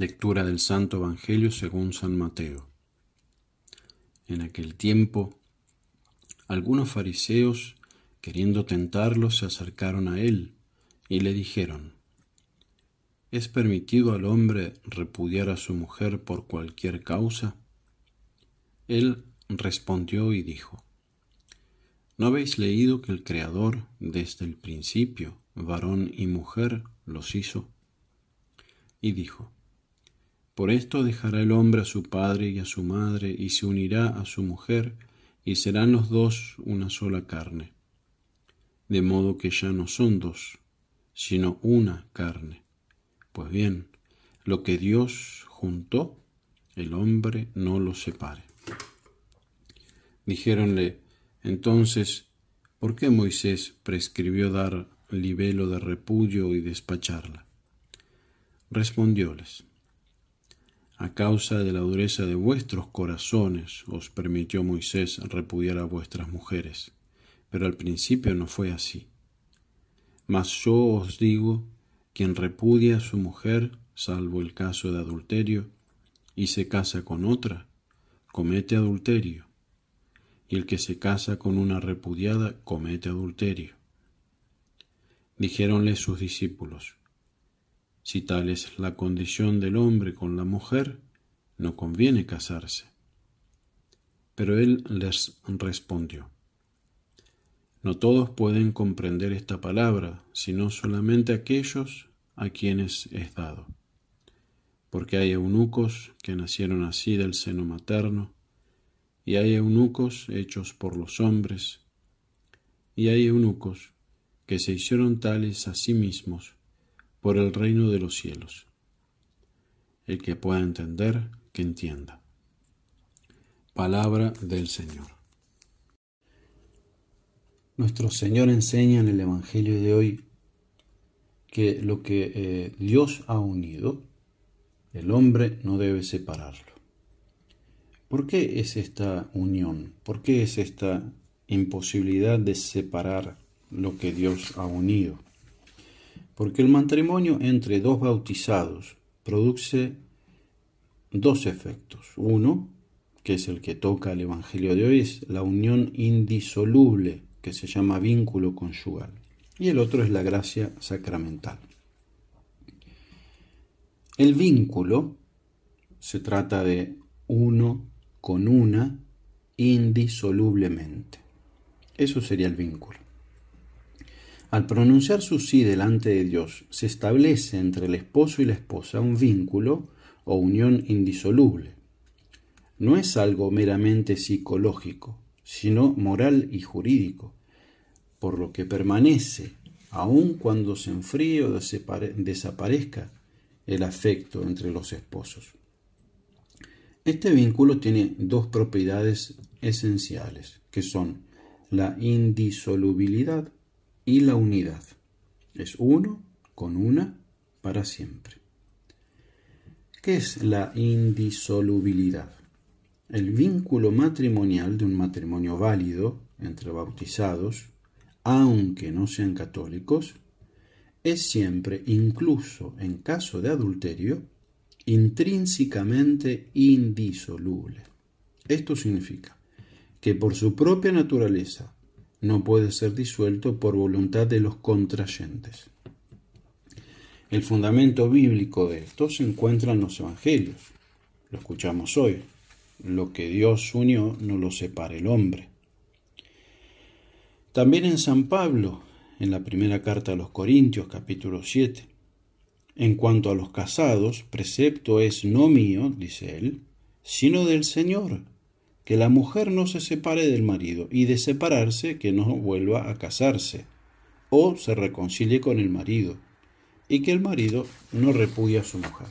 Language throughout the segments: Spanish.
Lectura del Santo Evangelio según San Mateo. En aquel tiempo, algunos fariseos, queriendo tentarlo, se acercaron a él y le dijeron, ¿Es permitido al hombre repudiar a su mujer por cualquier causa? Él respondió y dijo, ¿No habéis leído que el Creador desde el principio, varón y mujer, los hizo? Y dijo, por esto dejará el hombre a su padre y a su madre, y se unirá a su mujer, y serán los dos una sola carne. De modo que ya no son dos, sino una carne. Pues bien, lo que Dios juntó, el hombre no lo separe. Dijéronle, entonces, ¿por qué Moisés prescribió dar libelo de repudio y despacharla? Respondióles, a causa de la dureza de vuestros corazones os permitió Moisés repudiar a vuestras mujeres, pero al principio no fue así. Mas yo os digo, quien repudia a su mujer, salvo el caso de adulterio, y se casa con otra, comete adulterio, y el que se casa con una repudiada comete adulterio. Dijéronle sus discípulos, si tal es la condición del hombre con la mujer, no conviene casarse. Pero él les respondió, No todos pueden comprender esta palabra, sino solamente aquellos a quienes es dado. Porque hay eunucos que nacieron así del seno materno, y hay eunucos hechos por los hombres, y hay eunucos que se hicieron tales a sí mismos por el reino de los cielos. El que pueda entender, que entienda. Palabra del Señor. Nuestro Señor enseña en el Evangelio de hoy que lo que eh, Dios ha unido, el hombre no debe separarlo. ¿Por qué es esta unión? ¿Por qué es esta imposibilidad de separar lo que Dios ha unido? Porque el matrimonio entre dos bautizados produce dos efectos. Uno, que es el que toca el Evangelio de hoy, es la unión indisoluble, que se llama vínculo conyugal. Y el otro es la gracia sacramental. El vínculo se trata de uno con una indisolublemente. Eso sería el vínculo. Al pronunciar su sí delante de Dios, se establece entre el esposo y la esposa un vínculo o unión indisoluble. No es algo meramente psicológico, sino moral y jurídico, por lo que permanece, aun cuando se enfríe o desaparezca el afecto entre los esposos. Este vínculo tiene dos propiedades esenciales, que son la indisolubilidad y la unidad. Es uno con una para siempre. ¿Qué es la indisolubilidad? El vínculo matrimonial de un matrimonio válido entre bautizados, aunque no sean católicos, es siempre, incluso en caso de adulterio, intrínsecamente indisoluble. Esto significa que por su propia naturaleza no puede ser disuelto por voluntad de los contrayentes. El fundamento bíblico de esto se encuentra en los Evangelios. Lo escuchamos hoy. Lo que Dios unió no lo separa el hombre. También en San Pablo, en la primera carta a los Corintios, capítulo 7. En cuanto a los casados, precepto es no mío, dice él, sino del Señor que la mujer no se separe del marido y de separarse que no vuelva a casarse o se reconcilie con el marido y que el marido no repudie a su mujer.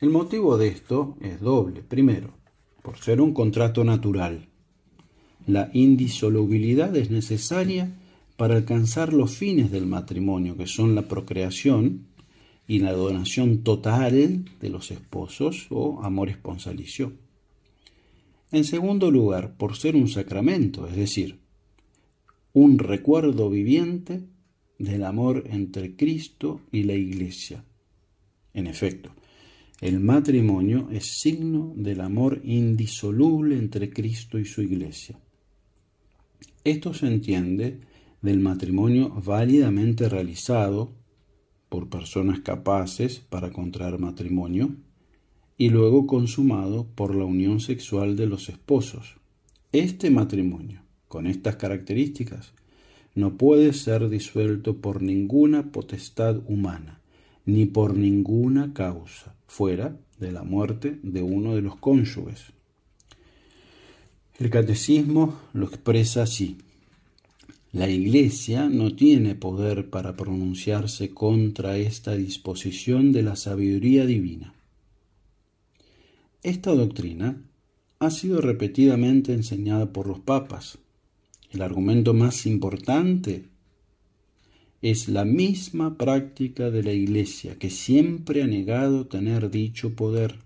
El motivo de esto es doble. Primero, por ser un contrato natural. La indisolubilidad es necesaria para alcanzar los fines del matrimonio, que son la procreación y la donación total de los esposos o amor esponsalicio. En segundo lugar, por ser un sacramento, es decir, un recuerdo viviente del amor entre Cristo y la Iglesia, En efecto, el matrimonio es signo del amor indisoluble entre Cristo y su iglesia. Esto se entiende del matrimonio válidamente realizado por personas capaces para contraer matrimonio y luego consumado por la unión sexual de los esposos. Este matrimonio, con estas características, no puede ser disuelto por ninguna potestad humana, ni por ninguna causa, fuera de la muerte de uno de los cónyuges. El catecismo lo expresa así. La Iglesia no tiene poder para pronunciarse contra esta disposición de la sabiduría divina. Esta doctrina ha sido repetidamente enseñada por los papas. El argumento más importante es la misma práctica de la Iglesia que siempre ha negado tener dicho poder,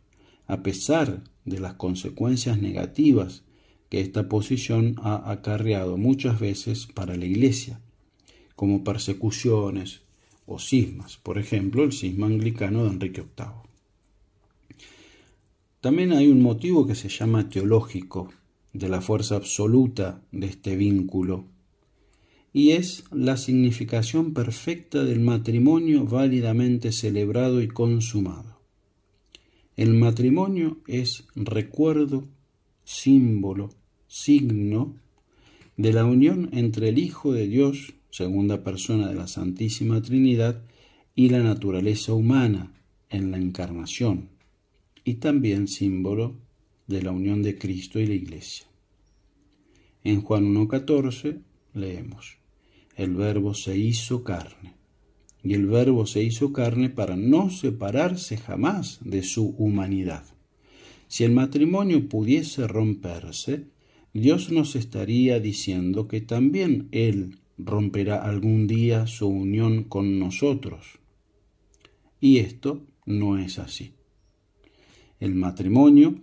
a pesar de las consecuencias negativas que esta posición ha acarreado muchas veces para la Iglesia, como persecuciones o cismas, por ejemplo el cisma anglicano de Enrique VIII. También hay un motivo que se llama teológico de la fuerza absoluta de este vínculo, y es la significación perfecta del matrimonio válidamente celebrado y consumado. El matrimonio es recuerdo, símbolo, signo de la unión entre el Hijo de Dios, segunda persona de la Santísima Trinidad, y la naturaleza humana en la encarnación, y también símbolo de la unión de Cristo y la Iglesia. En Juan 1.14 leemos, el Verbo se hizo carne, y el Verbo se hizo carne para no separarse jamás de su humanidad. Si el matrimonio pudiese romperse, Dios nos estaría diciendo que también Él romperá algún día su unión con nosotros. Y esto no es así. El matrimonio,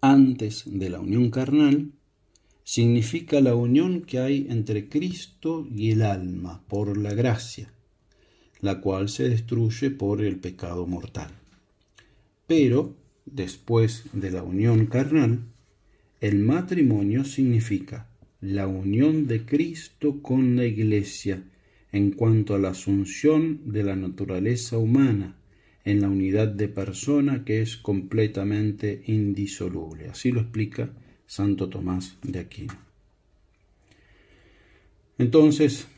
antes de la unión carnal, significa la unión que hay entre Cristo y el alma por la gracia, la cual se destruye por el pecado mortal. Pero, después de la unión carnal, el matrimonio significa la unión de Cristo con la Iglesia en cuanto a la asunción de la naturaleza humana en la unidad de persona que es completamente indisoluble. Así lo explica Santo Tomás de Aquino. Entonces,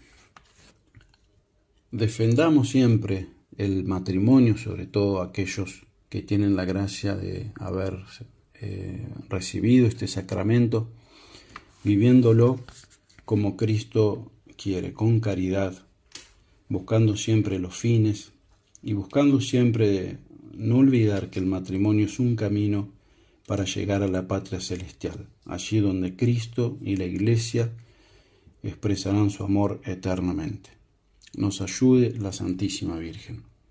defendamos siempre el matrimonio, sobre todo aquellos que tienen la gracia de haber eh, recibido este sacramento, viviéndolo como Cristo quiere, con caridad, buscando siempre los fines y buscando siempre no olvidar que el matrimonio es un camino para llegar a la patria celestial, allí donde Cristo y la Iglesia expresarán su amor eternamente. Nos ayude la Santísima Virgen.